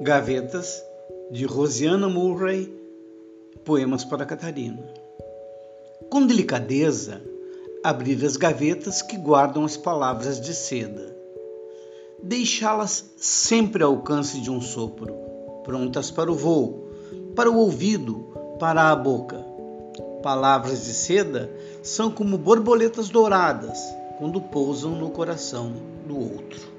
Gavetas, de Rosiana Murray, Poemas para Catarina. Com delicadeza, abrir as gavetas que guardam as palavras de seda. Deixá-las sempre ao alcance de um sopro, prontas para o voo, para o ouvido, para a boca. Palavras de seda são como borboletas douradas quando pousam no coração do outro.